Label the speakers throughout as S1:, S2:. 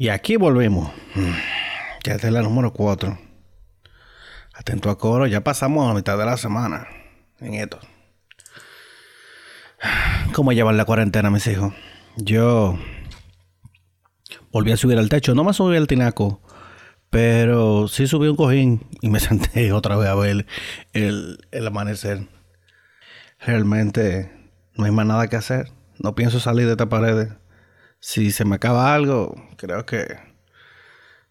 S1: Y aquí volvemos. Ya es la número 4. Atento a coro, ya pasamos a mitad de la semana en esto. ¿Cómo llevan la cuarentena, mis hijos? Yo volví a subir al techo. No me subí al tinaco, pero sí subí un cojín y me senté otra vez a ver el amanecer. Realmente no hay más nada que hacer. No pienso salir de esta pared si se me acaba algo, creo que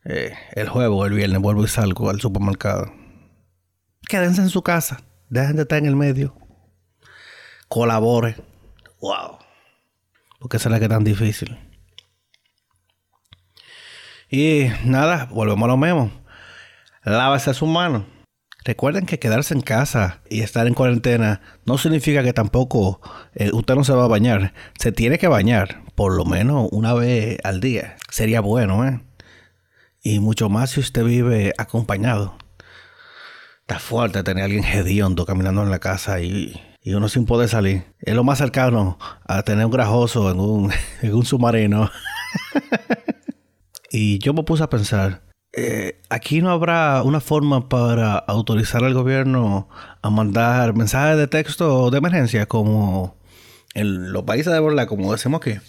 S1: eh, el jueves el viernes vuelvo y salgo al supermercado. Quédense en su casa. Dejen de estar en el medio. Colabore. Wow. Porque será que tan difícil. Y nada, volvemos a lo mismo. Lávese sus manos. Recuerden que quedarse en casa y estar en cuarentena no significa que tampoco eh, usted no se va a bañar. Se tiene que bañar por lo menos una vez al día. Sería bueno, ¿eh? Y mucho más si usted vive acompañado. Está fuerte tener a alguien hediondo caminando en la casa y, y, uno sin poder salir. Es lo más cercano a tener un grajoso en un, en un submarino. y yo me puse a pensar eh, aquí no habrá una forma para autorizar al gobierno a mandar mensajes de texto de emergencia como en los países de verdad, como decimos que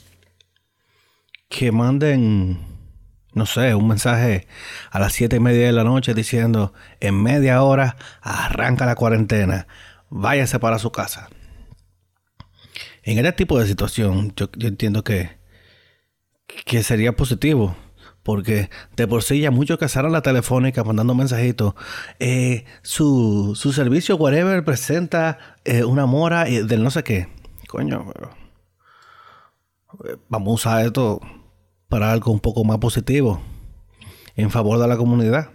S1: que manden no sé, un mensaje a las siete y media de la noche diciendo en media hora arranca la cuarentena, váyase para su casa. En este tipo de situación, yo, yo entiendo que, que sería positivo porque de por sí ya muchos cazaron la telefónica mandando mensajitos. Eh, su, su servicio, whatever, presenta eh, una mora del no sé qué. Coño. Eh, vamos a usar esto para algo un poco más positivo. En favor de la comunidad.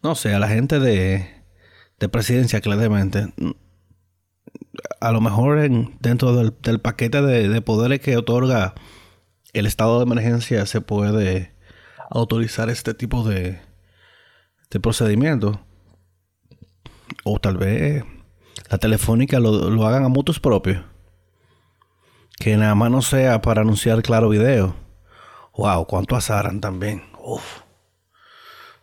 S1: No sé, a la gente de, de presidencia, claramente. A lo mejor en, dentro del, paquete de, de poderes que otorga el estado de emergencia se puede autorizar este tipo de, de procedimiento. O tal vez la telefónica lo, hagan a mutuos propios. Que nada más no sea para anunciar claro video. Wow, cuánto azaran también. Uf.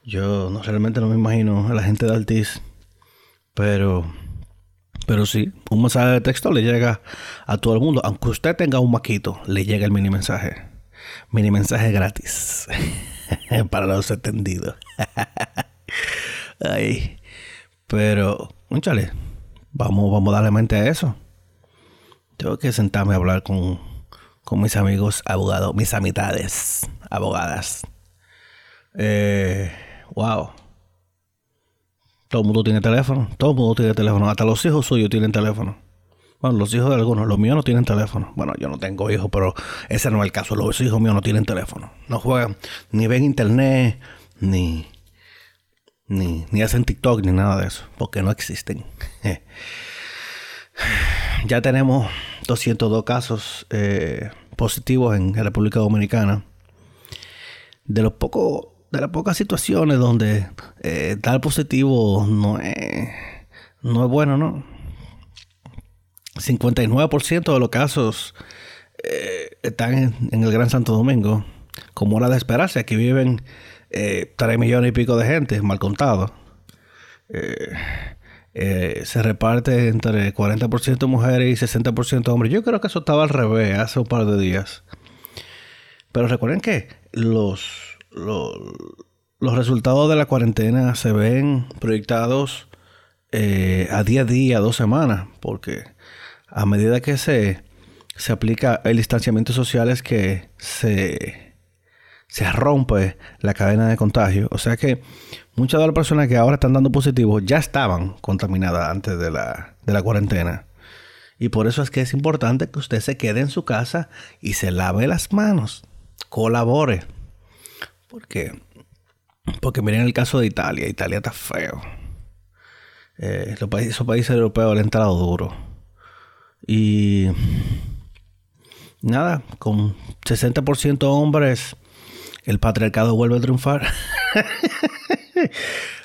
S1: Yo no, realmente no me imagino a la gente de Altiz. Pero pero sí, un mensaje de texto le llega a todo el mundo. Aunque usted tenga un maquito, le llega el mini mensaje. Mini mensaje gratis. Para los entendidos. Ay. Pero, muchale, vamos, vamos a darle mente a eso. Tengo que sentarme a hablar con, con mis amigos abogados, mis amistades abogadas. Eh, wow. Todo el mundo tiene teléfono. Todo el mundo tiene teléfono. Hasta los hijos suyos tienen teléfono. Bueno, los hijos de algunos. Los míos no tienen teléfono. Bueno, yo no tengo hijos, pero ese no es el caso. Los hijos míos no tienen teléfono. No juegan, ni ven internet, ni, ni, ni hacen TikTok, ni nada de eso. Porque no existen. ya tenemos 202 casos eh, positivos en República Dominicana. De los pocos de las pocas situaciones donde eh, dar positivo no es, no es bueno, ¿no? 59% de los casos eh, están en, el Gran Santo Domingo, como era de esperarse. Aquí viven eh, 3 millones y pico de gente, mal contado. Eh, eh, se reparte entre 40% mujeres y 60% hombres. Yo creo que eso estaba al revés hace un par de días. Pero recuerden que los los resultados de la cuarentena se ven proyectados eh, a día a día, dos semanas, porque a medida que se, se aplica el distanciamiento social es que se, se rompe la cadena de contagio. O sea que muchas de las personas que ahora están dando positivos ya estaban contaminadas antes de la, de la cuarentena. Y por eso es que es importante que usted se quede en su casa y se lave las manos. Colabore. Porque, porque miren el caso de Italia. Italia está feo. Eh, los países, esos países europeos han entrado duro. Y nada, con 60% hombres, el patriarcado vuelve a triunfar.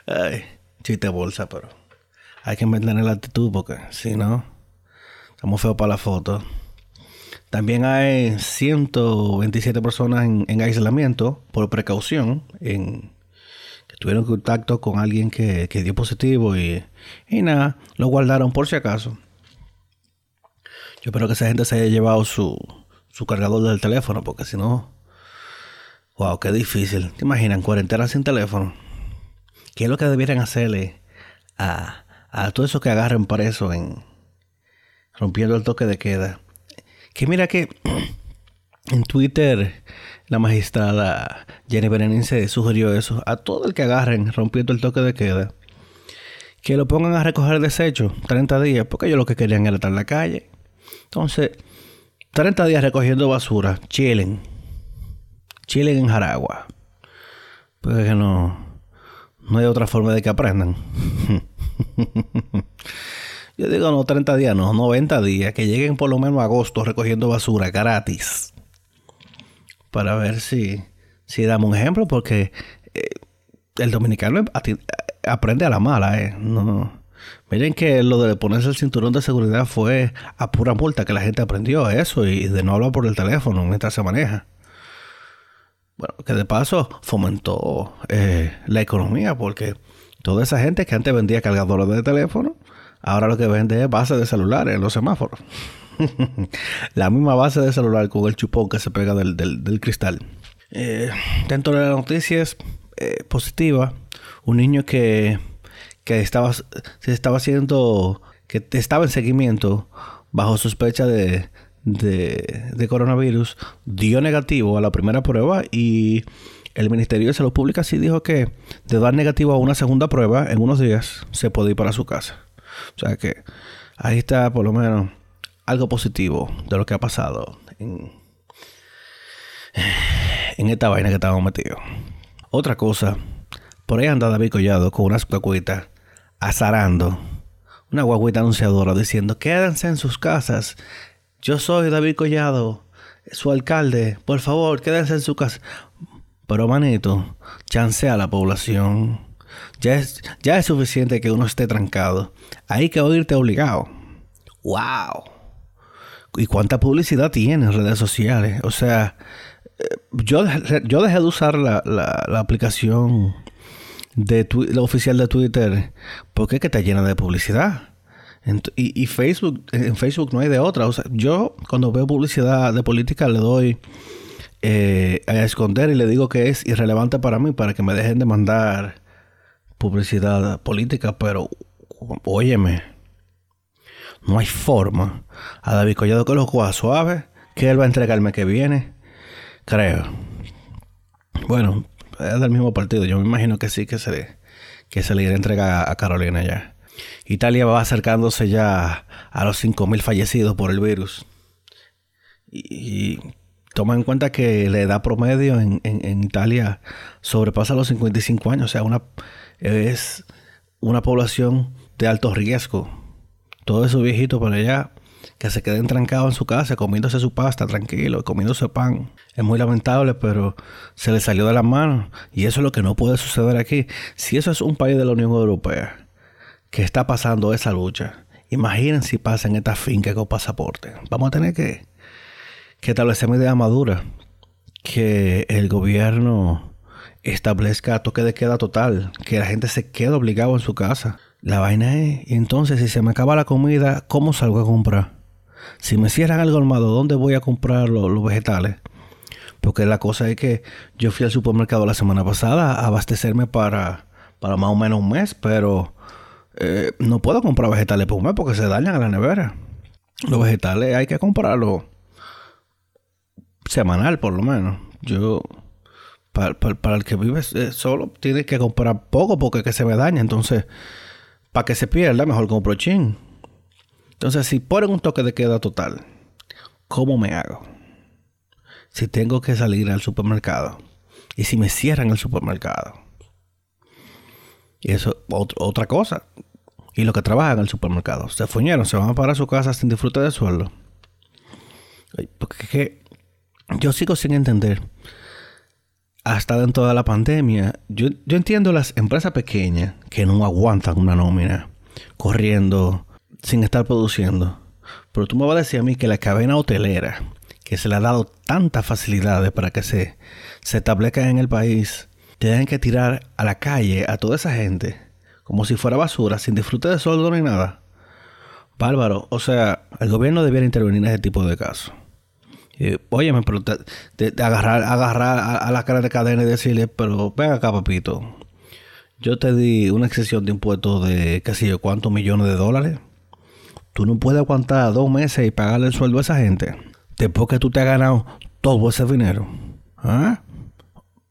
S1: Chiste bolsa, pero hay que mantener la actitud porque si no, estamos feos para la foto. También hay 127 personas en, aislamiento por precaución, que tuvieron contacto con alguien que, dio positivo y, nada, lo guardaron por si acaso. Yo espero que esa gente se haya llevado su, su cargador del teléfono, porque si no, wow, qué difícil. ¿Te imaginas? Cuarentena sin teléfono. ¿Qué es lo que debieran hacerle a, a todo eso que agarren preso en rompiendo el toque de queda? Que mira que en Twitter la magistrada Jenny Berenice sugirió eso. A todo el que agarren rompiendo el toque de queda, que lo pongan a recoger desecho 30 días, porque ellos lo que querían era estar en la calle. Entonces, 30 días recogiendo basura, chilen. Chilen en Jaragua. Porque no, no hay otra forma de que aprendan. Yo digo no 30 días, no, 90 días, que lleguen por lo menos a agosto recogiendo basura gratis. Para ver si, si damos un ejemplo, porque eh, el dominicano aprende a la mala, ¿eh? No, Miren que lo de ponerse el cinturón de seguridad fue a pura multa que la gente aprendió eso y de no hablar por el teléfono mientras se maneja. Bueno, que de paso fomentó eh, la economía porque toda esa gente que antes vendía cargadores de teléfono Ahora lo que vende es base de celulares en los semáforos. la misma base de celular con el chupón que se pega del, cristal. Eh, dentro de las noticias eh, positivas, un niño que, que estaba, se estaba haciendo, que estaba en seguimiento bajo sospecha de, de, coronavirus, dio negativo a la primera prueba y el Ministerio de Salud Pública sí dijo que de dar negativo a una segunda prueba en unos días se puede ir para su casa. O sea que ahí está por lo menos algo positivo de lo que ha pasado en, esta vaina que estábamos metidos. Otra cosa, por ahí anda David Collado con unas guaguitas azarando. Una guaguita anunciadora diciendo, quédense en sus casas. Yo soy David Collado, su alcalde. Por favor, quédense en su casa. Pero manito, chancea a la población. Ya es, ya es suficiente que uno esté trancado. Hay que oírte obligado. ¡Wow! ¿Y cuánta publicidad tiene en redes sociales? O sea, eh, yo, yo dejé de usar la, aplicación de la oficial de Twitter porque es que está llena de publicidad. Y, Facebook, en Facebook no hay de otra. O sea, yo cuando veo publicidad de política le doy eh, a esconder y le digo que es irrelevante para mí para que me dejen de mandar publicidad política, pero óyeme, no hay forma. A David Collado que lo coja suave, que él va a entregarme que viene, creo. Bueno, es del mismo partido, yo me imagino que sí que se, que se le irá a entregar a Carolina ya. Italia va acercándose ya a los 5.000 fallecidos por el virus. Y, toma en cuenta que la edad promedio en, en Italia sobrepasa los 55 años, o sea, es una población de alto riesgo. Todos esos viejitos por allá que se queden trancados en su casa comiéndose su pasta tranquilo, comiéndose pan. Es muy lamentable, pero se le salió de las manos. Y eso es lo que no puede suceder aquí. Si eso es un país de la Unión Europea que está pasando esa lucha, imaginen si pasa en esta finca con pasaporte. Vamos a tener que, que establecer medidas maduras. Que el gobierno establezca toque de queda total, que la gente se quede obligado en su casa. La vaina es, entonces si se me acaba la comida, ¿cómo salgo a comprar? Si me cierran el colmado, ¿dónde voy a comprar los, vegetales? Porque la cosa es que yo fui al supermercado la semana pasada a abastecerme para, para más o menos un mes, pero eh, no puedo comprar vegetales por un mes porque se dañan a la nevera. Los vegetales hay que comprarlos semanal por lo menos. Yo para, el que vive eh, solo, tiene que comprar poco porque que se me daña. Entonces, para que se pierda, mejor compro chin. Entonces, si ponen un toque de queda total, ¿cómo me hago? Si tengo que salir al supermercado y si me cierran el supermercado. Y eso, otra cosa. Y los que trabajan en el supermercado, se fuñeron, se van a parar a su casa sin disfrute de sueldo. Porque yo sigo sin entender hasta dentro de la pandemia, yo, entiendo las empresas pequeñas que no aguantan una nómina corriendo sin estar produciendo. Pero tú me vas a decir a mí que la cadena hotelera, que se le ha dado tantas facilidades para que se, se establezcan en el país, tienen que tirar a la calle a toda esa gente como si fuera basura, sin disfrute de sueldo ni nada. Bárbaro, o sea, el gobierno debiera intervenir en ese tipo de casos. Eh, óyeme, pero de, agarrar, agarrar a, la cara de cadena y decirle, pero ven acá, papito. Yo te di una excesión de impuestos de qué sé yo cuántos millones de dólares. Tú no puedes aguantar dos meses y pagarle el sueldo a esa gente. Después que tú te has ganado todo ese dinero. ¿Ah?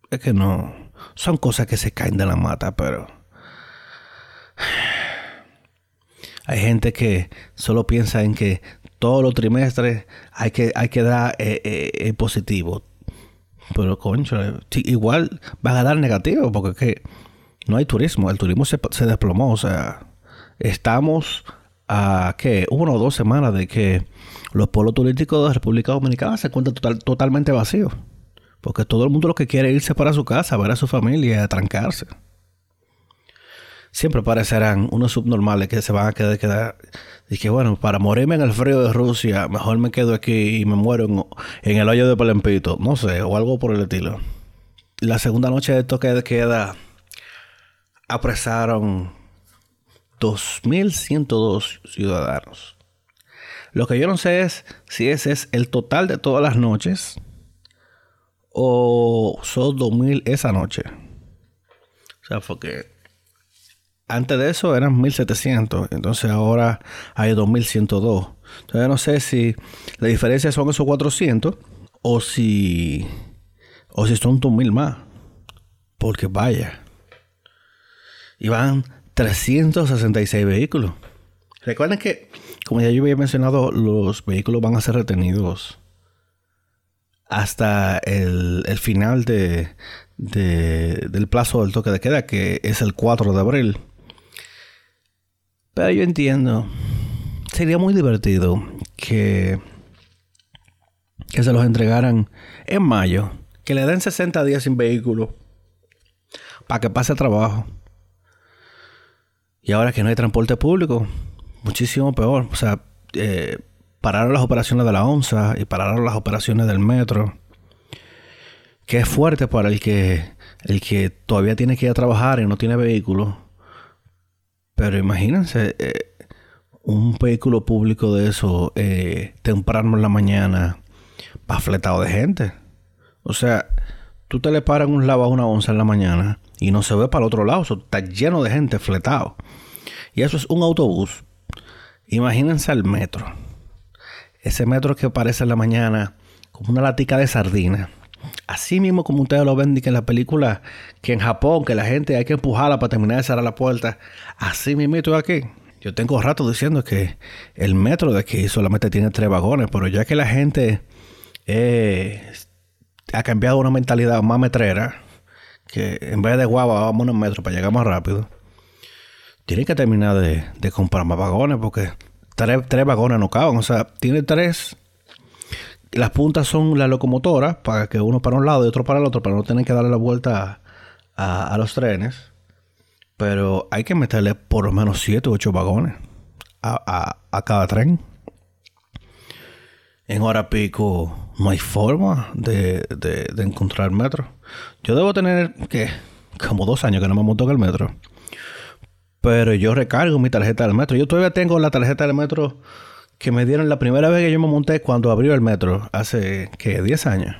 S1: Es que no. Son cosas que se caen de la mata, pero. Hay gente que solo piensa en que todos los trimestres hay que, hay que dar eh, eh, eh, positivo. Pero, concho, igual van a dar negativo porque es que no hay turismo. El turismo se, desplomó. O sea, estamos a que una o dos semanas de que los polos turísticos de la República Dominicana se encuentran totalmente vacíos. Porque todo el mundo lo que quiere es irse para su casa, ver a su familia, a trancarse. Siempre parecerán unos subnormales que se van a quedar, quedar y que bueno, para morirme en el frío de Rusia, mejor me quedo aquí y me muero en, el hoyo de Palempito, no sé, o algo por el estilo. La segunda noche de toque de queda apresaron 2.102 ciudadanos. Lo que yo no sé es si ese es el total de todas las noches o son 2.000 esa noche. O sea, porque antes de eso eran 1.700, entonces ahora hay 2.102. Entonces no sé si la diferencia son esos 400 o si, o si son 2.000 más. Porque vaya. Y van 366 vehículos. Recuerden que, como ya yo había mencionado, los vehículos van a ser retenidos hasta el, final de, del plazo del toque de queda, que es el 4 de abril. Pero yo entiendo, sería muy divertido que, que se los entregaran en mayo, que le den 60 días sin vehículo para que pase trabajo y ahora que no hay transporte público, muchísimo peor. O sea, eh, pararon las operaciones de la ONSA y pararon las operaciones del metro. Que es fuerte para el que, el que todavía tiene que ir a trabajar y no tiene vehículo. Pero imagínense, eh, un vehículo público de eso, eh, temprano en la mañana, va fletado de gente. O sea, tú te le paras un lado a una onza en la mañana y no se ve para el otro lado. está lleno de gente fletado. Y eso es un autobús. Imagínense el metro. Ese metro que aparece en la mañana como una latica de sardina. Así mismo como ustedes lo ven en la película que en Japón, que la gente hay que empujarla para terminar de cerrar la puerta. Así mismo aquí. Yo tengo rato diciendo que el metro de aquí solamente tiene tres vagones, pero ya que la gente eh, ha cambiado una mentalidad más metrera, que en vez de guava vamos en metro para llegar más rápido, tienen que terminar de, comprar más vagones porque tres, vagones no caben. O sea, tiene tres. Las puntas son las locomotoras para que uno para un lado y otro para el otro para no tener que darle la vuelta a, los trenes. Pero hay que meterle por lo menos siete u ocho vagones a, a cada tren. En hora pico no hay forma de, de, encontrar metro. Yo debo tener que como dos años que no me monto en el metro. Pero yo recargo mi tarjeta del metro. Yo todavía tengo la tarjeta del metro que me dieron la primera vez que yo me monté cuando abrió el metro, hace, ¿qué? 10 años.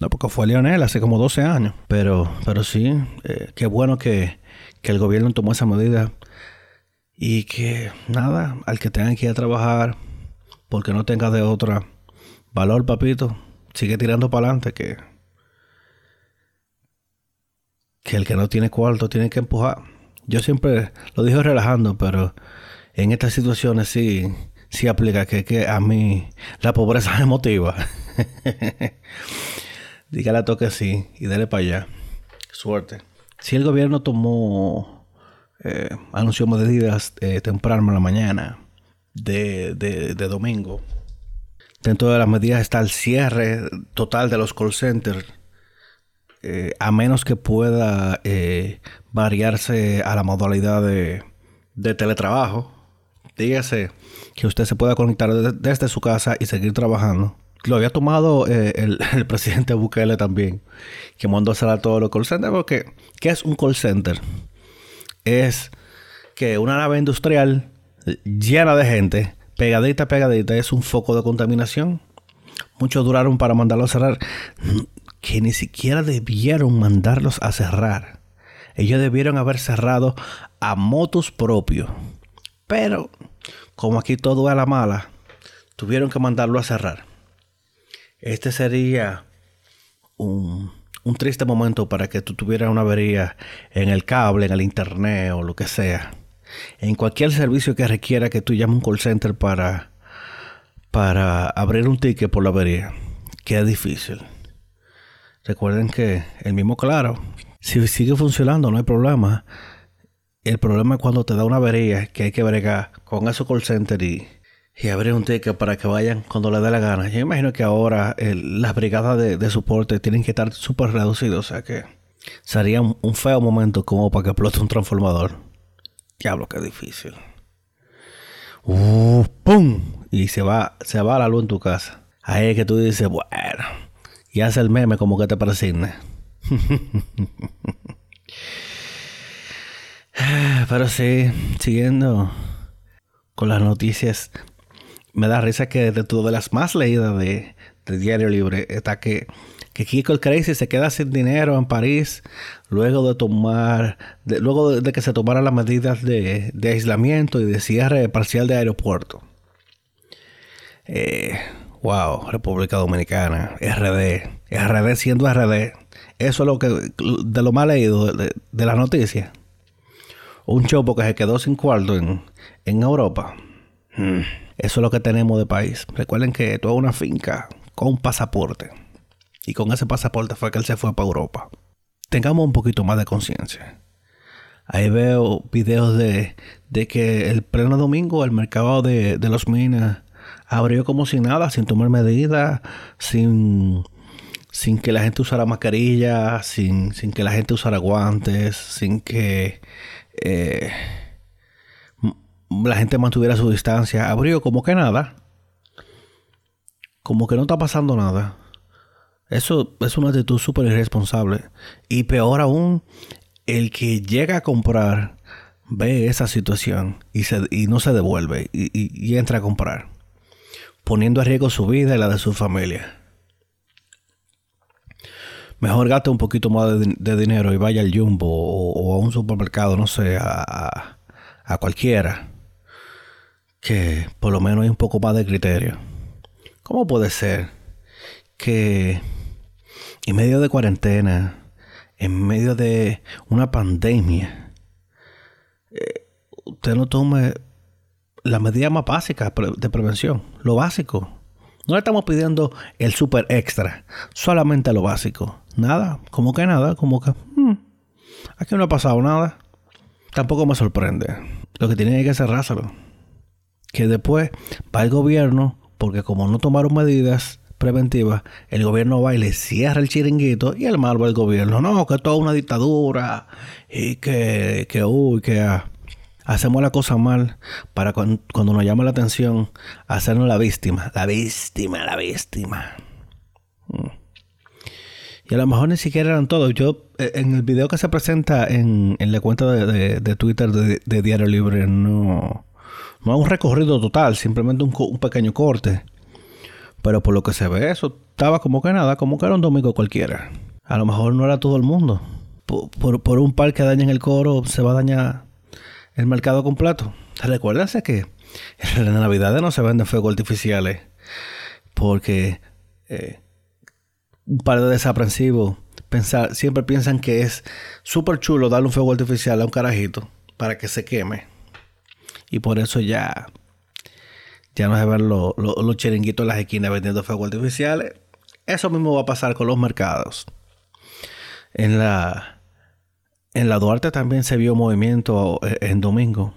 S1: No, porque fue Lionel hace como 12 años. Pero, pero sí, eh, qué bueno que, que el gobierno tomó esa medida. Y que, nada, al que tenga que ir a trabajar, porque no tenga de otra valor, papito, sigue tirando para adelante que que el que no tiene cuarto tiene que empujar. Yo siempre lo digo relajando, pero en estas situaciones sí, sí aplica que, que a mí la pobreza me motiva. Dígale a toque sí y dale para allá. Suerte. Si el gobierno tomó, eh, anunció medidas eh, temprano en la mañana de, de, domingo, dentro de las medidas está el cierre total de los call centers eh, a menos que pueda eh, variarse a la modalidad de, teletrabajo. Dígase que usted se pueda conectar desde su casa y seguir trabajando lo había tomado eh, el, presidente Bukele también, que mandó a cerrar todos los call centers. Porque, ¿qué es un call center? Es que una nave industrial llena de gente, pegadita, pegadita, es un foco de contaminación. Muchos duraron para mandarlo a cerrar, que ni siquiera debieron mandarlos a cerrar. Ellos debieron haber cerrado a motos propios. Pero, como aquí todo a la mala, tuvieron que mandarlo a cerrar. Este sería un, un triste momento para que tú tuvieras una avería en el cable, en el internet o lo que sea. En cualquier servicio que requiera que tú llames un call center para, para abrir un ticket por la avería. Que difícil. Recuerden que el mismo claro, si sigue funcionando no hay problema. El problema es cuando te da una avería que hay que bregar con esos call center y y abrir un ticket para que vayan cuando les dé la gana. Yo imagino que ahora las brigadas de, soporte tienen que estar súper reducidas, o sea que sería un, feo momento como para que explote un transformador. Diablo, qué difícil. Uh, ¡Pum! Y se va, se va la luz en tu casa. Ahí es que tú dices, bueno, y hace el meme como que te persigne. Pero sí, siguiendo con las noticias me da risa que de todas las más leídas de, Diario Libre está que, que Kiko el Crazy se queda sin dinero en París luego de tomar, luego de, que se tomaran las medidas de, aislamiento y de cierre parcial de aeropuerto. Eh, wow, República Dominicana, RD, RD siendo RD. Eso es lo que, de lo más leído de, la noticia. Un chopo que se quedó sin cuarto en, en Europa. Hmm. Eso es lo que tenemos de país. Recuerden que toda una finca con un pasaporte. Y con ese pasaporte fue que él se fue para Europa. Tengamos un poquito más de conciencia. Ahí veo videos de, de, que el pleno domingo el mercado de, de los minas abrió como si nada, sin tomar medidas, sin, sin que la gente usara mascarilla, sin, sin que la gente usara guantes, sin que... Eh, la gente mantuviera su distancia, abrió como que nada, como que no está pasando nada. Eso es una actitud súper irresponsable. Y peor aún, el que llega a comprar ve esa situación y, se, y no se devuelve y, entra a comprar, poniendo a riesgo su vida y la de su familia. Mejor gaste un poquito más de, dinero y vaya al Jumbo o, a un supermercado, no sé, a, a cualquiera que por lo menos hay un poco más de criterio. ¿Cómo puede ser que en medio de cuarentena, en medio de una pandemia, eh, usted no tome la medida más básica de prevención, lo básico? No le estamos pidiendo el super extra, solamente lo básico. Nada, como que nada, como que hmm, aquí no ha pasado nada. Tampoco me sorprende. Lo que tiene que cerrárselo que después va el gobierno, porque como no tomaron medidas preventivas, el gobierno va y le cierra el chiringuito y el mal va el gobierno. No, que toda una dictadura y que, que uy, que ah, hacemos la cosa mal para cuando, nos llama la atención hacernos la víctima. La víctima, la víctima. Mm. Y a lo mejor ni siquiera eran todos. Yo, eh, en el video que se presenta en, la cuenta de, Twitter de Diario Libre, no no es un recorrido total, simplemente un, pequeño corte. Pero por lo que se ve, eso estaba como que nada, como que era un domingo cualquiera. A lo mejor no era todo el mundo. Por, un par que dañen el coro, se va a dañar el mercado completo. Recuérdense que en la Navidad no se venden fuegos artificiales. Porque eh, un par de desaprensivos pensar, siempre piensan que es súper chulo darle un fuego artificial a un carajito para que se queme. Y por eso ya, ya no se ven los, los, chiringuitos en las esquinas vendiendo fuegos artificiales. Eso mismo va a pasar con los mercados. En la, en la Duarte también se vio movimiento eh, en domingo.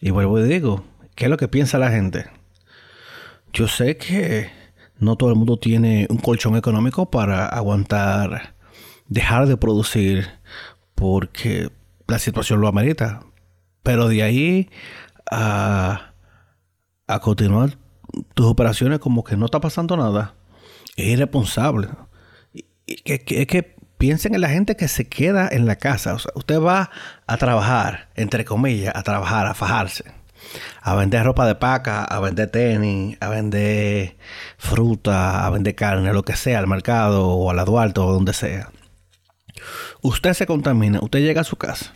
S1: Y vuelvo y digo, ¿qué es lo que piensa la gente? Yo sé que no todo el mundo tiene un colchón económico para aguantar, dejar de producir porque la situación lo amerita. Pero de ahí a, a continuar tus operaciones como que no está pasando nada, es irresponsable. Es que, que, piensen en la gente que se queda en la casa. Usted va a trabajar, entre comillas, a trabajar, a fajarse. A vender ropa de paca, a vender tenis, a vender fruta, a vender carne, lo que sea, al mercado o al la o donde sea. Usted se contamina, usted llega a su casa,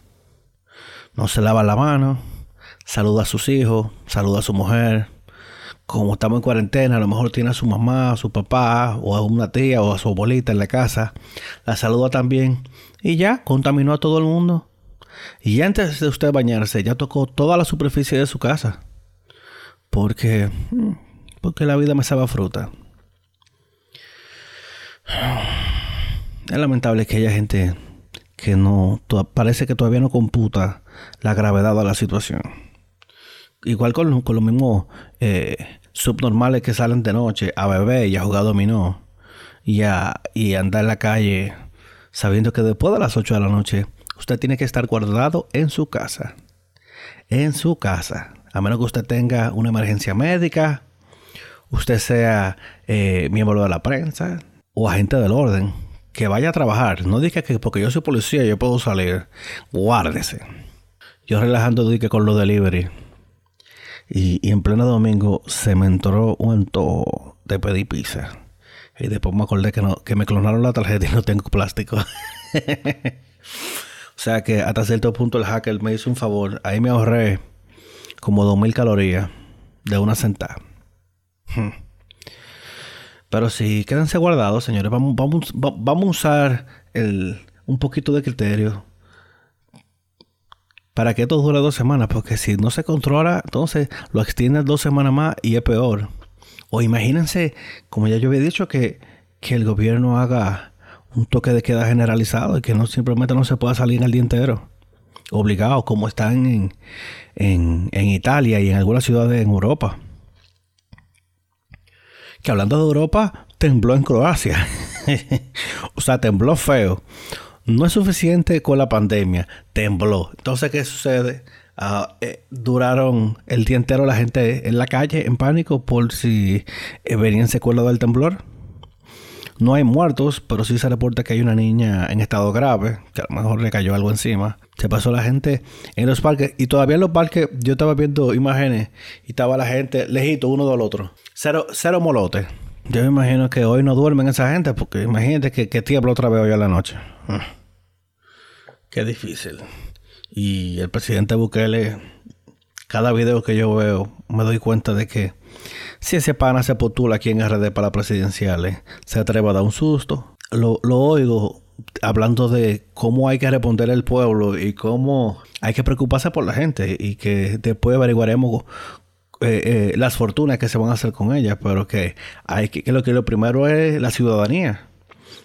S1: no se lava la mano, saluda a sus hijos, saluda a su mujer, como estamos en cuarentena, a lo mejor tiene a su mamá, a su papá, o a una tía, o a su abuelita en la casa, la saluda también, y ya contaminó a todo el mundo. Y antes de usted bañarse, ya tocó toda la superficie de su casa. Porque, mm, porque la vida me sabe fruta. Es lamentable que haya gente que no, parece que todavía no computa la gravedad de la situación igual con, con los mismos eh, subnormales que salen de noche a beber y a jugar dominó y a, y andar en la calle sabiendo que después de las 8 de la noche usted tiene que estar guardado en su casa. En su casa. A menos que usted tenga una emergencia médica, usted sea eh, miembro de la prensa o agente del orden, que vaya a trabajar. No diga que porque yo soy policía yo puedo salir. Guárdese. Yo relajando dije con los delivery y, en pleno domingo se me entró un antojo de pedir pizza. Y después me acordé que, me clonaron la tarjeta y no tengo plástico. o sea que hasta cierto punto el hacker me hizo un favor. Ahí me ahorré como 2000 calorías de una sentada. Hmm. Pero sí, quédense guardados, señores. Vamos, vamos, vamos a usar un poquito de criterio para que esto dure dos semanas, porque si no se controla, entonces lo extienden dos semanas más y es peor. O imagínense, como ya yo había dicho, que, que el gobierno haga un toque de queda generalizado y que no simplemente no se pueda salir el día entero. Obligado, como están en, en, en Italia y en algunas ciudades en Europa. Que hablando de Europa, tembló en Croacia. o sea, tembló feo no es suficiente con la pandemia, tembló. Entonces, ¿qué sucede? Ah, eh, duraron el día entero la gente en la calle en pánico por si eh, venían secuelas del temblor. No hay muertos, pero sí se reporta que hay una niña en estado grave, que a lo mejor le cayó algo encima. Se pasó la gente en los parques y todavía en los parques yo estaba viendo imágenes y estaba la gente lejito uno del otro. Cero, cero molote. Yo me imagino que hoy no duermen esa gente porque imagínate que, que tiembla otra vez hoy a la noche. Mm. Qué difícil. Y el presidente Bukele, cada video que yo veo, me doy cuenta de que si ese pana se postula aquí en RD para presidenciales, se atreve a dar un susto. Lo, lo oigo hablando de cómo hay que responder al pueblo y cómo hay que preocuparse por la gente y que después averiguaremos eh, eh, las fortunas que se van a hacer con ellas, pero que hay que, lo que lo primero es la ciudadanía,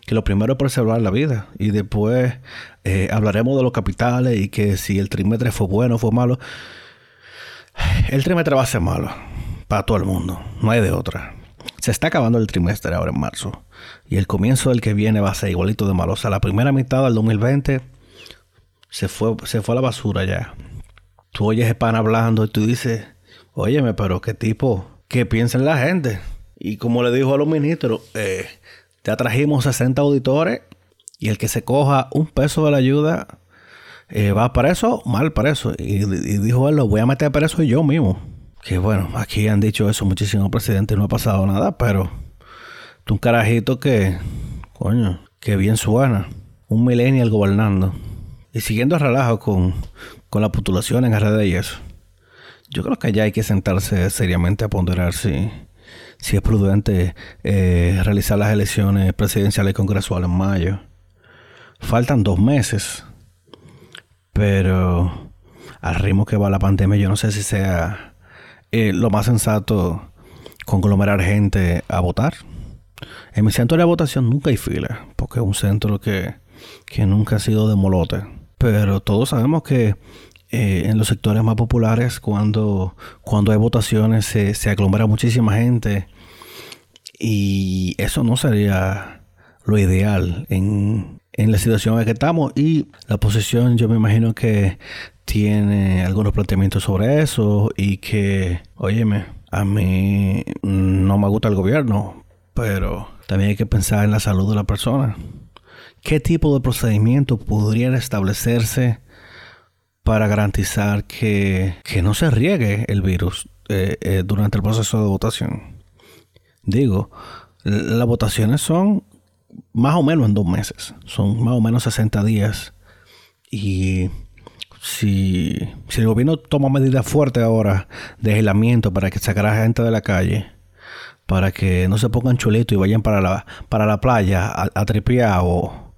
S1: que lo primero es preservar la vida y después eh, hablaremos de los capitales y que si el trimestre fue bueno o fue malo. El trimestre va a ser malo para todo el mundo, no hay de otra. Se está acabando el trimestre ahora en marzo y el comienzo del que viene va a ser igualito de malo. O sea, la primera mitad del 2020 se fue, se fue a la basura ya. Tú oyes ese pan hablando y tú dices, Óyeme, pero qué tipo, qué piensa la gente. Y como le dijo a los ministros, eh, ya trajimos 60 auditores y el que se coja un peso de la ayuda eh, va preso, mal preso. Y, y dijo él, lo voy a meter preso yo mismo. Que bueno, aquí han dicho eso muchísimos presidentes, no ha pasado nada, pero tú un carajito que, coño, que bien suena. Un millennial gobernando. Y siguiendo el relajo con, con la postulación en redes y eso. Yo creo que ya hay que sentarse seriamente a ponderar si, si es prudente eh, realizar las elecciones presidenciales y congresuales en mayo. Faltan dos meses, pero al ritmo que va la pandemia, yo no sé si sea eh, lo más sensato conglomerar gente a votar. En mi centro de votación nunca hay fila, porque es un centro que, que nunca ha sido de molote. Pero todos sabemos que eh, en los sectores más populares, cuando, cuando hay votaciones, se, se aglomera muchísima gente. Y eso no sería lo ideal en, en la situación en que estamos. Y la oposición, yo me imagino que tiene algunos planteamientos sobre eso y que, óyeme, A mí no me gusta el gobierno, pero también hay que pensar en la salud de la persona. ¿Qué tipo de procedimiento podría establecerse para garantizar que, no se riegue el virus eh, eh, durante el proceso de votación? Digo, las votaciones son más o menos en dos meses, son más o menos 60 días. Y si, el gobierno toma medidas fuertes ahora de aislamiento para que sacar a la gente de la calle, para que no se pongan chulitos y vayan para la, para la playa a, a tripear o,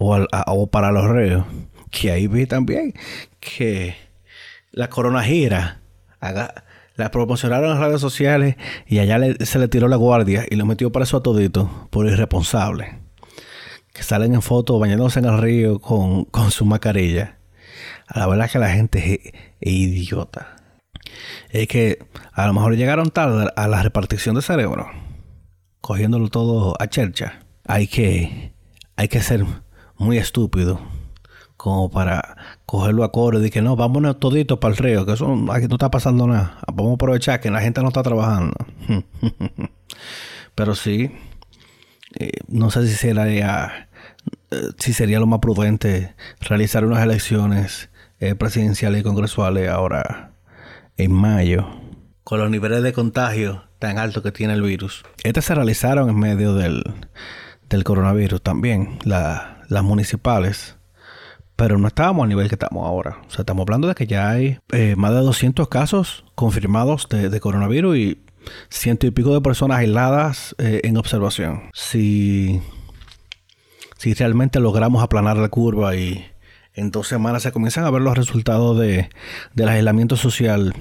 S1: o, para los reos, que ahí vi también que la corona gira, la promocionaron en las redes sociales y allá se le tiró la guardia y lo metió para eso a todito por irresponsable. Que salen en fotos bañándose en el río con, con su mascarilla. A la verdad es que la gente es, idiota. Es que a lo mejor llegaron tarde a la repartición de cerebro, cogiéndolo todo a chercha. Hay que, hay que ser muy estúpido como para cogerlo a coro y que no, vámonos toditos para el río, que eso aquí no está pasando nada. Vamos a aprovechar que la gente no está trabajando. Pero sí, eh, no sé si sería, eh, si sería lo más prudente realizar unas elecciones eh, presidenciales y congresuales ahora en mayo, con los niveles de contagio tan altos que tiene el virus. Estas se realizaron en medio del, del coronavirus también. La, las municipales, pero no estábamos al nivel que estamos ahora. O sea, estamos hablando de que ya hay eh, más de 200 casos confirmados de, coronavirus y ciento y pico de personas aisladas eh, en observación. Si, si realmente logramos aplanar la curva y en dos semanas se comienzan a ver los resultados de, del aislamiento social,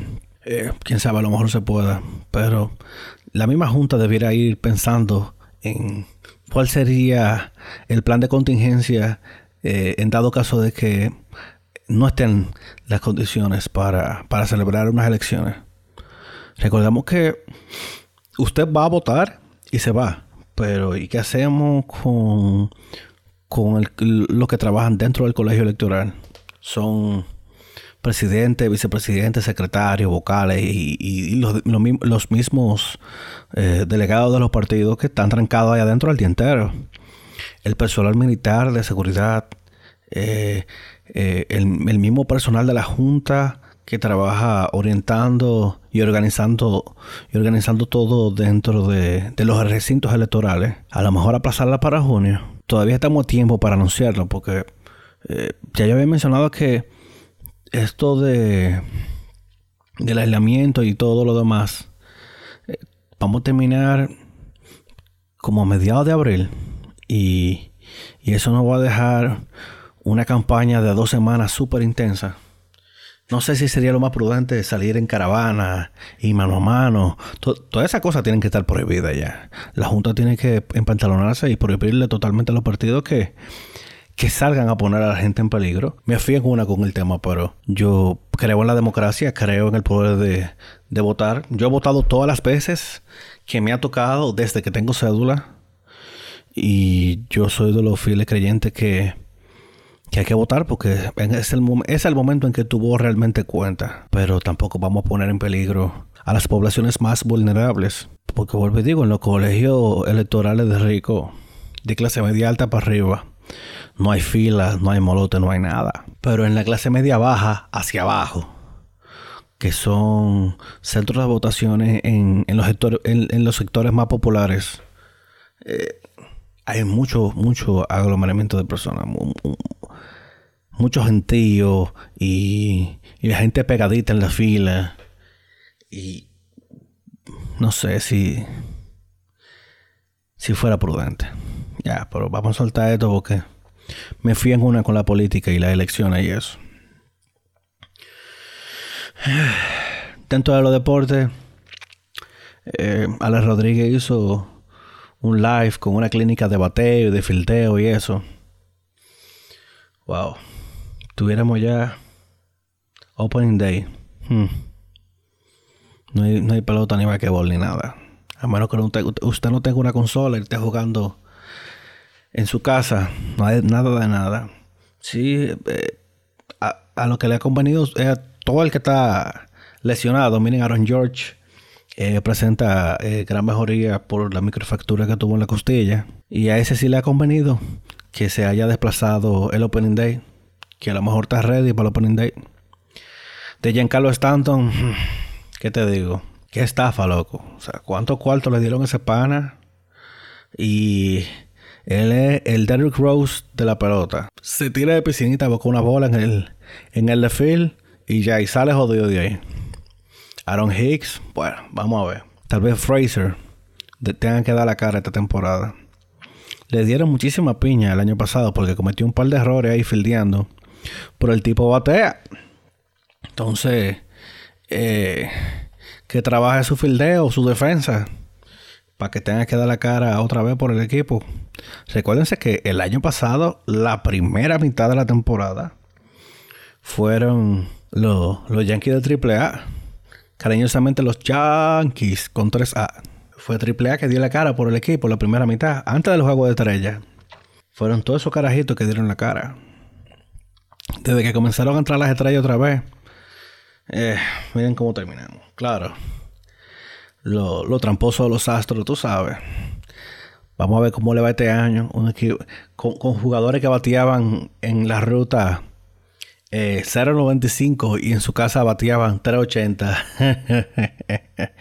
S1: eh, quién sabe, a lo mejor se pueda. Pero la misma Junta debiera ir pensando en cuál sería el plan de contingencia eh, en dado caso de que no estén las condiciones para, celebrar unas elecciones. Recordemos que usted va a votar y se va, pero ¿y qué hacemos con, con los que trabajan dentro del colegio electoral? Son presidente, vicepresidente, secretario, vocales y, los, mismos eh, delegados de los partidos que están trancados ahí adentro al día entero. El personal militar de seguridad, eh, eh, el, mismo personal de la Junta que trabaja orientando y organizando y organizando todo dentro de, los recintos electorales. A lo mejor aplazarla para junio. Todavía estamos a tiempo para anunciarlo porque ya yo había mencionado que esto de del aislamiento y todo lo demás, eh, vamos a terminar como a mediados de abril y, eso nos va a dejar una campaña de dos semanas súper intensa. No sé si sería lo más prudente salir en caravana y mano a mano. todas esas cosas tienen que estar prohibidas ya. La Junta tiene que empantalonarse y prohibirle totalmente a los partidos que que salgan a poner a la gente en peligro. Me fui en una con el tema, pero yo creo en la democracia, creo en el poder de, de votar. Yo he votado todas las veces que me ha tocado desde que tengo cédula. Y yo soy de los fieles creyentes que, que hay que votar porque es el, es el momento en que tu voz realmente cuenta. Pero tampoco vamos a poner en peligro a las poblaciones más vulnerables. Porque vuelvo y digo, en los colegios electorales de rico, de clase media alta para arriba, no hay filas, no hay molote, no hay nada. Pero en la clase media baja, hacia abajo, que son centros de votaciones en, los, sectores, en, los sectores más populares, eh, hay mucho, mucho aglomeramiento de personas, mucho gentío y, y la gente pegadita en la fila. Y no sé si, si fuera prudente. Ya, pero vamos a soltar esto porque me fui en una con la política y las elecciones y eso. Dentro de los deportes, eh, Alex Rodríguez hizo un live con una clínica de bateo y de filteo y eso. Wow. Tuviéramos ya Opening Day. Hmm. No, hay, no hay pelota ni bol ni nada. A menos que usted no tenga una consola y esté jugando en su casa, no hay nada de nada. Sí, eh, a, lo que le ha convenido es a todo el que está lesionado. Miren, Aaron George eh, presenta eh, gran mejoría por la microfractura que tuvo en la costilla. Y a ese sí le ha convenido que se haya desplazado el Opening Day, que a lo mejor está ready para el Opening Day. De Giancarlo Stanton, ¿qué te digo? Qué estafa, loco. O sea, ¿cuántos cuartos le dieron a ese pana? Y él es el Derrick Rose de la pelota. Se tira de piscinita, busca una bola en el, en el field y ya, y sale jodido de ahí. Aaron Hicks, bueno, vamos a ver. Tal vez Fraser tenga que dar la cara esta temporada. Le dieron muchísima piña el año pasado porque cometió un par de errores ahí fildeando. Pero el tipo batea. Entonces, eh, que trabaje su fildeo, su defensa, para que tenga que dar la cara otra vez por el equipo. Recuérdense que el año pasado, la primera mitad de la temporada, fueron los, los Yankees de AAA. Cariñosamente los Yankees con 3A. Fue AAA que dio la cara por el equipo la primera mitad, antes del juego de estrella. Fueron todos esos carajitos que dieron la cara. Desde que comenzaron a entrar las estrellas otra vez, eh, miren cómo terminamos. Claro. Lo, lo, tramposo de los astros, tú sabes. Vamos a ver cómo le va este año. Un con, jugadores que bateaban en la ruta 0.95 eh, y en su casa bateaban 3.80.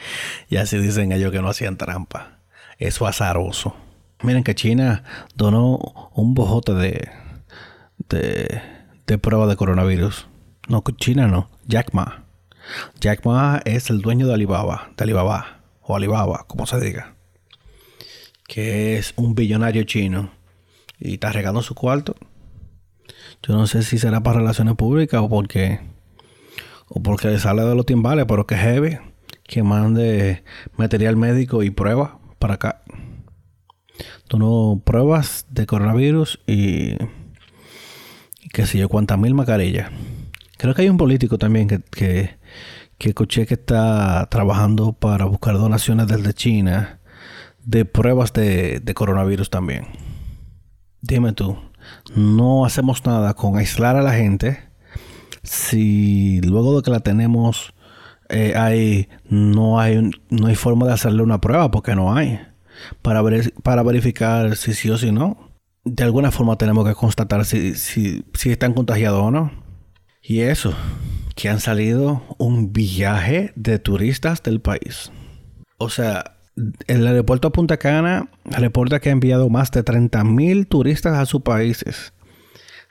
S1: y así dicen ellos que no hacían trampa. Eso azaroso. Miren que China donó un bojote de, de, de prueba de coronavirus. No, China no. Jack Ma. Jack Ma es el dueño de Alibaba, de Alibaba, o Alibaba, como se diga. Que es un billonario chino. Y está regando su cuarto. Yo no sé si será para relaciones públicas o porque. O porque le sale de los timbales, pero que heavy. Que mande material médico y pruebas para acá. no pruebas de coronavirus y. y qué sé yo, cuántas mil mascarillas. Creo que hay un político también que, que, que escuché que está trabajando para buscar donaciones desde China de pruebas de, de coronavirus también. Dime tú, no hacemos nada con aislar a la gente si luego de que la tenemos eh, hay, no, hay, no hay forma de hacerle una prueba porque no hay para, ver, para verificar si sí o si no. De alguna forma tenemos que constatar si, si, si están contagiados o no. Y eso, que han salido un viaje de turistas del país. O sea, el aeropuerto de Punta Cana reporta que ha enviado más de 30.000 turistas a sus países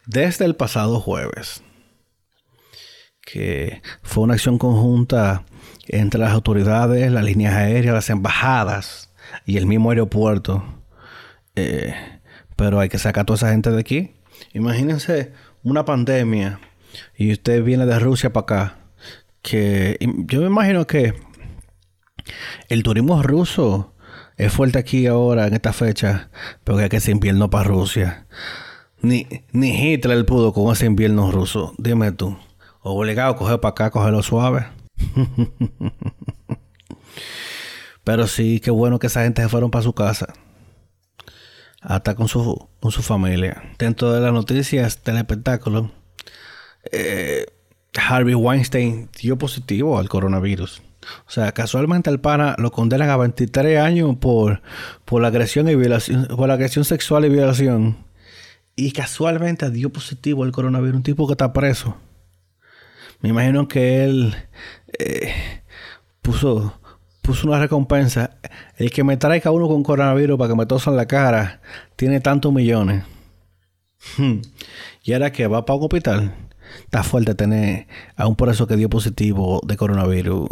S1: desde el pasado jueves. Que fue una acción conjunta entre las autoridades, las líneas aéreas, las embajadas y el mismo aeropuerto. Eh, pero hay que sacar a toda esa gente de aquí. Imagínense una pandemia y usted viene de Rusia para acá, que yo me imagino que el turismo ruso es fuerte aquí ahora en esta fecha, pero que ese invierno para Rusia. Ni, ni Hitler pudo con ese invierno ruso. Dime tú. Obligado a coger para acá, cogerlo suave. pero sí, qué bueno que esa gente se fueron para su casa. Hasta con su, con su familia. Dentro de las noticias del espectáculo eh, Harvey Weinstein dio positivo al coronavirus. O sea, casualmente al pana lo condenan a 23 años por, por la agresión y violación, por la agresión sexual y violación. Y casualmente dio positivo al coronavirus, un tipo que está preso. Me imagino que él eh, puso, puso una recompensa. El que me traiga uno con coronavirus para que me tosan la cara tiene tantos millones. Hmm. Y ahora que va para un hospital está fuerte tener a un preso que dio positivo de coronavirus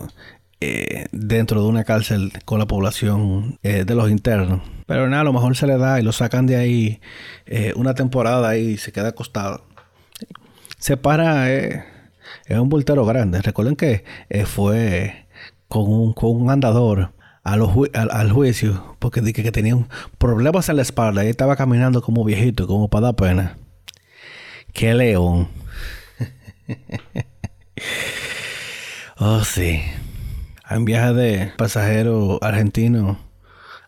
S1: eh, dentro de una cárcel con la población eh, de los internos. Pero nada, a lo mejor se le da y lo sacan de ahí eh, una temporada y se queda acostado. Se para, es un voltero grande. Recuerden que fue con un, con un andador al, juicio porque dije que tenía problemas en la espalda y estaba caminando como viejito, como para dar pena. Qué león. oh, sí. Hay un viaje de pasajeros argentinos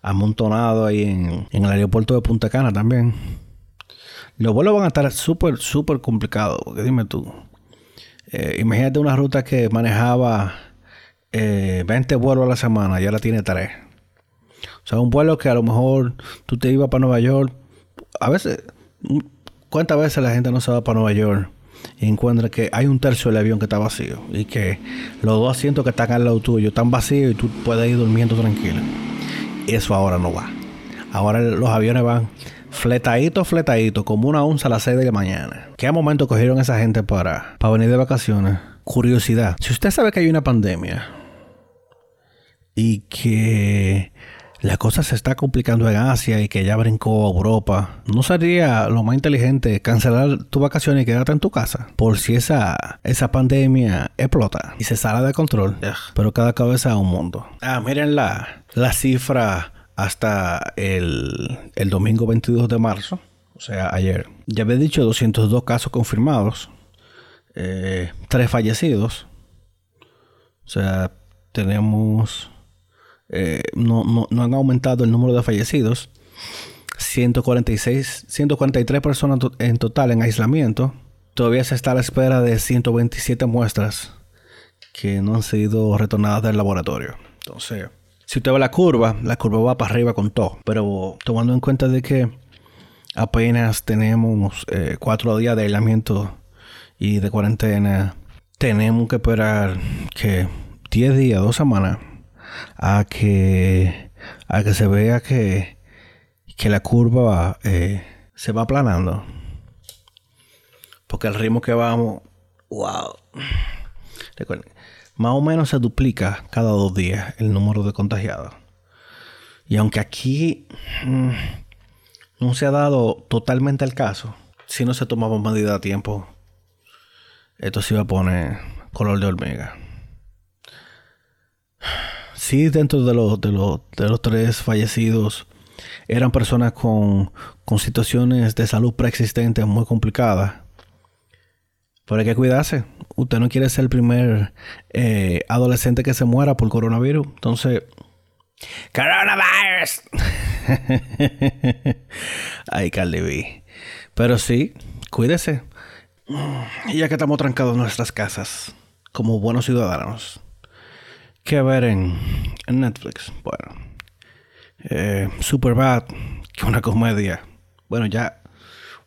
S1: amontonado ahí en, el aeropuerto de Punta Cana también. Los vuelos van a estar súper, súper complicados. Porque dime tú. Eh, imagínate una ruta que manejaba eh, 20 vuelos a la semana y ahora tiene 3. O sea, un vuelo que a lo mejor tú te ibas para Nueva York. A veces, ¿cuántas veces la gente no se va para Nueva York y encuentra que hay un tercio del avión que está vacío y que los dos asientos que están al lado tuyo están vacíos y tú puedes ir durmiendo tranquilo? Eso ahora no va. Ahora los aviones van fletadito, fletadito, como una onza a las 6 de la mañana. ¿Qué momento cogieron esa gente para, para venir de vacaciones? Curiosidad. Si usted sabe que hay una pandemia y que la cosa se está complicando en Asia y que ya brincó a Europa, ¿no sería lo más inteligente cancelar tu vacaciones y quedarte en tu casa? Por si esa, esa pandemia explota y se sale de control. Pero cada cabeza es un mundo. Ah, miren la, la cifra hasta el, el domingo 22 de marzo, o sea, ayer. Ya había dicho 202 casos confirmados, eh, 3 fallecidos. O sea, tenemos eh, no, no, han aumentado el número de fallecidos. 146, 143 personas en total en aislamiento. Todavía se está a la espera de 127 muestras que no han sido retornadas del laboratorio. Entonces, si usted ve la curva, la curva va para arriba con todo. Pero tomando en cuenta de que apenas tenemos eh, cuatro días de aislamiento y de cuarentena, tenemos que esperar que 10 días, dos semanas a que, a que se vea que, que la curva eh, se va aplanando. Porque el ritmo que vamos, wow. Recuerden, más o menos se duplica cada dos días el número de contagiados. Y aunque aquí mm, no se ha dado totalmente el caso, si no se tomaba medida a tiempo, esto se iba a poner color de hormiga sí, dentro de los, de los, de los tres fallecidos, eran personas con, con situaciones de salud preexistentes muy complicadas. Pero hay que cuidarse. Usted no quiere ser el primer eh, adolescente que se muera por coronavirus. Entonces, coronavirus. Ay, Carly B. Pero sí, cuídese. Y ya que estamos trancados en nuestras casas, como buenos ciudadanos, que ver en, Netflix. Bueno, eh, Superbad, que una comedia. Bueno, ya,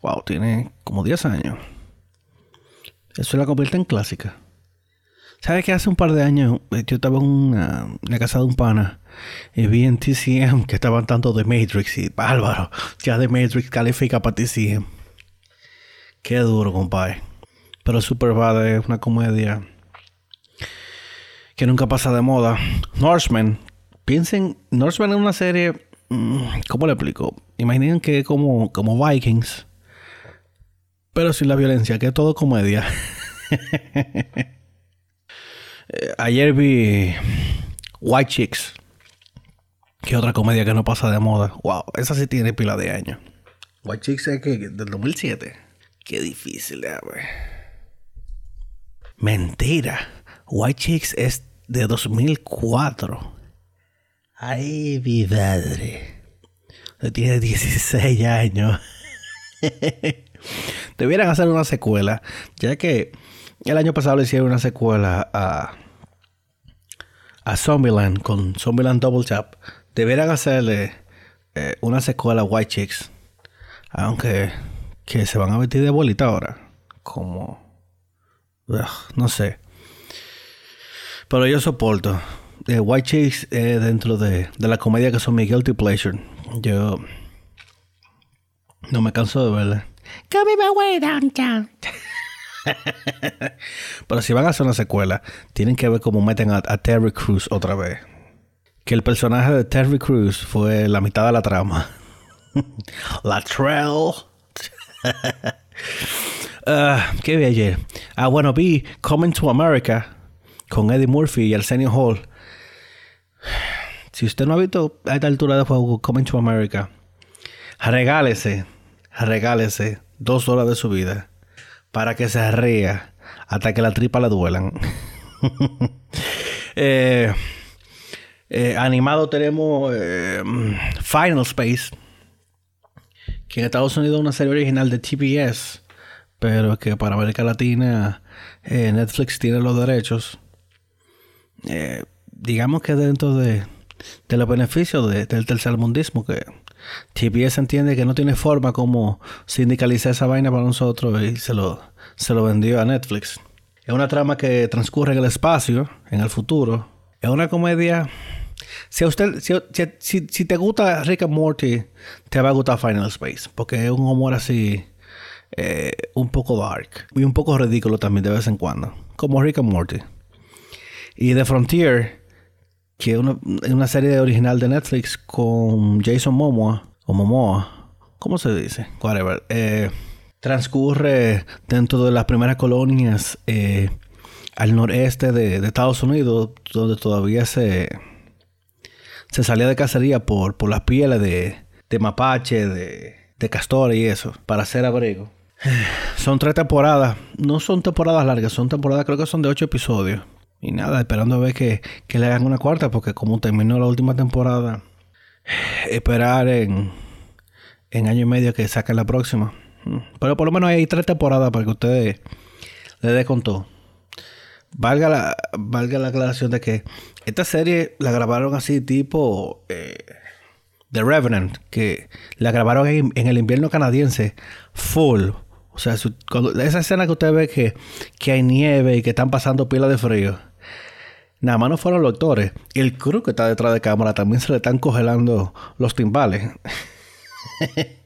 S1: wow, tiene como 10 años. Eso la convierte en clásica. ¿Sabes que hace un par de años eh, yo estaba en una, la casa de un pana y vi en TCM que estaban tanto de Matrix y bárbaro, ya de Matrix califica para TCM. Qué duro, compadre. Pero Superbad es una comedia que nunca pasa de moda. Norseman. Piensen, Norseman es una serie. Mm, ¿Cómo le explico? Imaginen que como, como Vikings. Pero sin la violencia, que es todo comedia. Eh, ayer vi White Chicks. Que otra comedia que no pasa de moda. Wow, esa sí tiene pila de años. White Chicks es que del 2007. Qué difícil de ver. Mentira. White Chicks es de 2004. Ay, mi madre. Tiene 16 años. Debieran hacer una secuela, ya que el año pasado le hicieron una secuela a, a Zombieland con Zombieland Double Tap. Debieran hacerle eh, una secuela a White Chicks, aunque que se van a vestir de bolita ahora, como no sé. Pero yo soporto. Eh, White Chicks eh, dentro de, la comedia que son mi guilty pleasure. Yo no me canso de verla. my way downtown. Pero si van a hacer una secuela, tienen que ver cómo meten a, Terry Crews otra vez. Que el personaje de Terry Crews fue la mitad de la trama. la Trail. Ah, ¿Qué vi ayer? Ah, bueno, vi Coming to America con Eddie Murphy y Arsenio Hall. Si usted no ha visto a esta altura de juego Coming to America, regálese, regálese dos horas de su vida para que se ría hasta que la tripa le duelan. Eh, eh, animado tenemos eh, Final Space, que en Estados Unidos es una serie original de TBS, pero que para América Latina Netflix tiene los derechos. Eh, digamos que dentro de, los beneficios del tercermundismo, que TBS entiende que no tiene forma como sindicalizar esa vaina para nosotros y se lo, se lo vendió a Netflix. Es una trama que transcurre en el espacio, en el futuro. Es una comedia. Si usted, si, si, te gusta Rick and Morty, te va a gustar Final Space, porque es un humor así, eh, un poco dark y un poco ridículo también de vez en cuando, como Rick and Morty. Y The Frontier, que es una, serie original de Netflix con Jason Momoa, o Momoa, ¿cómo se dice? Whatever. Eh, transcurre dentro de las primeras colonias eh, al noreste de, Estados Unidos, donde todavía se, se salía de cacería por, por las pieles de, mapache, de, de castor y eso, para hacer abrigo. Son tres temporadas, no son temporadas largas, son temporadas creo que son de ocho episodios. Y nada, esperando a ver que, le hagan una cuarta, porque como terminó la última temporada, esperar en, en año y medio que saquen la próxima. Pero por lo menos hay tres temporadas para que ustedes le dé con todo. Valga la, valga la aclaración de que esta serie la grabaron así tipo eh, The Revenant, que la grabaron en, el invierno canadiense full. O sea, esa escena que usted ve que, que hay nieve y que están pasando pilas de frío Nada más no fueron los actores. El crew que está detrás de cámara también se le están congelando los timbales.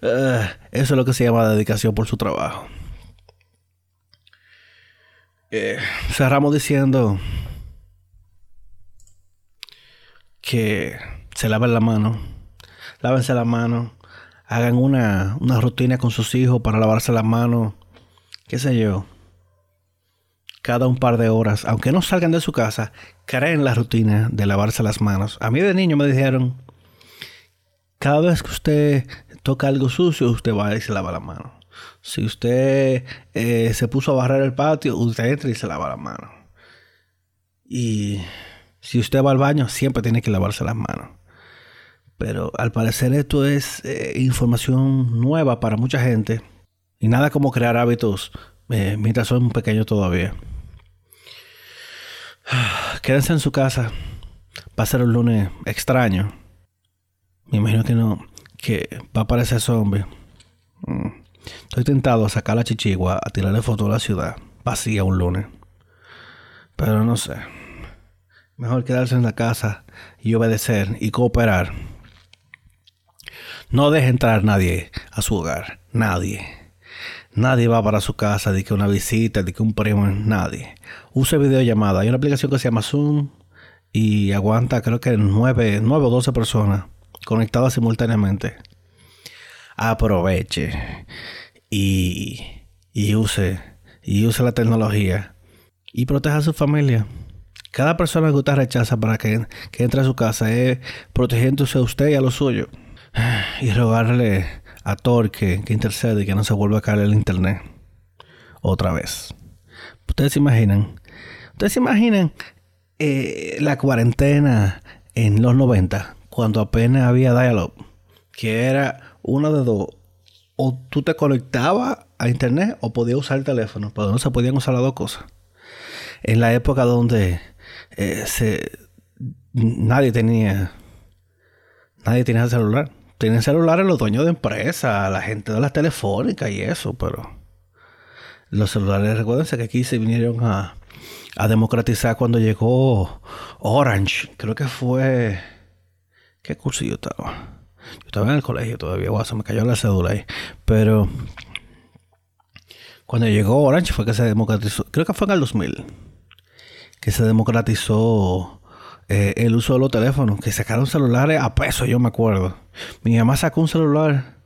S1: Eh, eso es lo que se llama dedicación por su trabajo. Eh, cerramos diciendo que se laven la mano. Lávense la mano. Hagan una, una rutina con sus hijos para lavarse las manos. ¿Qué sé yo? Cada un par de horas, aunque no salgan de su casa, creen la rutina de lavarse las manos. A mí de niño me dijeron, cada vez que usted toca algo sucio, usted va y se lava la mano. Si usted eh, se puso a barrer el patio, usted entra y se lava la mano. Y si usted va al baño, siempre tiene que lavarse las manos. Pero al parecer esto es eh, información nueva para mucha gente. Y nada como crear hábitos eh, mientras son pequeños todavía. Quédense en su casa. Va a ser un lunes extraño. Me imagino que no. Que va a aparecer zombie. Mm. Estoy tentado a sacar la chichigua, a tirarle foto a la ciudad. Vacía un lunes. Pero no sé. Mejor quedarse en la casa y obedecer y cooperar. No deje entrar nadie a su hogar. Nadie. Nadie va para su casa, de que una visita, de que un primo, nadie. Use videollamada. Hay una aplicación que se llama Zoom y aguanta creo que nueve, nueve o doce personas conectadas simultáneamente. Aproveche y, y use y use la tecnología y proteja a su familia. Cada persona que usted rechaza para que, que entre a su casa es protegiéndose a usted y a lo suyo. Y rogarle a que, que intercede y que no se vuelva a caer el internet otra vez. Ustedes se imaginan, ustedes se imaginan eh, la cuarentena en los 90, cuando apenas había dial que era una de dos. O tú te conectabas a internet o podías usar el teléfono, pero no se podían usar las dos cosas. En la época donde eh, se, nadie tenía nadie tenía celular tienen celulares los dueños de empresas, la gente de las telefónicas y eso, pero los celulares, recuérdense que aquí se vinieron a, democratizar cuando llegó Orange. Creo que fue. ¿Qué curso yo estaba? Yo estaba en el colegio todavía, se me cayó la cédula ahí. Pero cuando llegó Orange fue que se democratizó. Creo que fue en el 2000 que se democratizó eh, el uso de los teléfonos, que sacaron celulares a peso, yo me acuerdo. Mi mamá sacó un celular,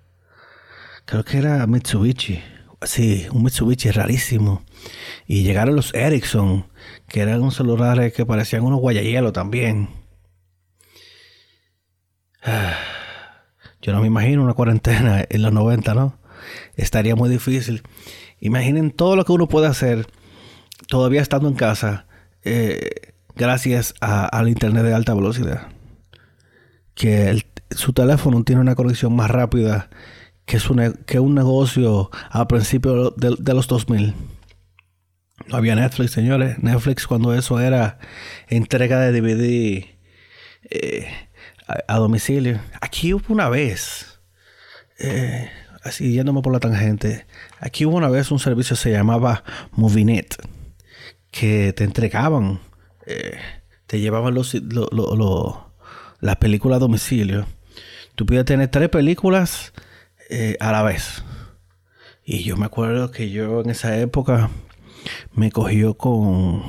S1: creo que era Mitsubishi, sí, un Mitsubishi rarísimo. Y llegaron los Ericsson, que eran unos celulares que parecían unos guayayelos también. Yo no me imagino una cuarentena en los 90, ¿no? Estaría muy difícil. Imaginen todo lo que uno puede hacer todavía estando en casa. Eh, gracias al internet de alta velocidad. Que su teléfono tiene una conexión más rápida que, que un negocio a principios de, los 2000. No había Netflix, señores. Netflix cuando eso era entrega de DVD eh, a, domicilio. Aquí hubo una vez, eh, yéndome por la tangente, aquí hubo una vez un servicio que se llamaba Movinet, que te entregaban, eh, te llevaban los, las películas a domicilio. Tú podías tener tres películas a la vez. Y yo me acuerdo que yo en esa época me cogió con,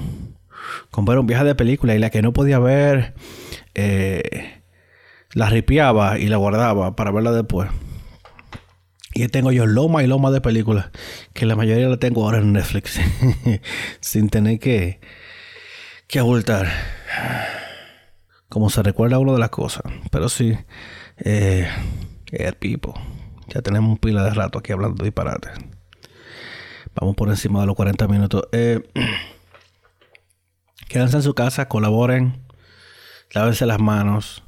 S1: con ver un viaje de película y la que no podía ver, eh, la ripiaba y la guardaba para verla después. Y tengo yo loma y loma de películas, que la mayoría la tengo ahora en Netflix, sin tener que, que abultar. Como se recuerda uno de las cosas. Pero sí, eh, el pipo. Ya tenemos un pila de rato aquí hablando de disparates. Vamos por encima de los 40 minutos. Eh, quédense en su casa, colaboren, lávense las manos.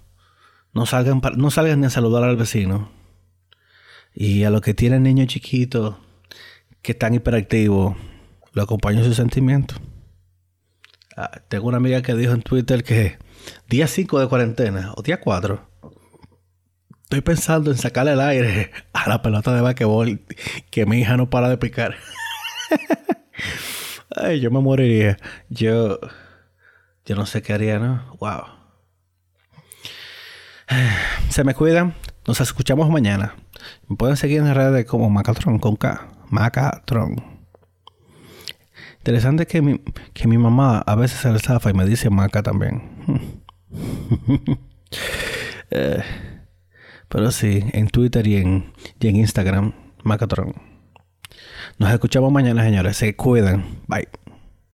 S1: No salgan, no salgan ni a saludar al vecino. Y a los que tienen niños chiquitos que están hiperactivos, lo acompaño en sus sentimientos. Ah, tengo una amiga que dijo en Twitter que día 5 de cuarentena o día 4 estoy pensando en sacarle el aire a la pelota de basquetbol que mi hija no para de picar. Ay, yo me moriría. Yo. Yo no sé qué haría, ¿no? Wow. Se me cuidan. Nos escuchamos mañana. Me pueden seguir en redes como Macatron con K. Macatron. Interesante que mi, que mi mamá a veces se le zafa y me dice Maca también. Eh, pero sí, en Twitter y en, y en Instagram, Macatron. Nos escuchamos mañana, señores. Se cuidan. Bye.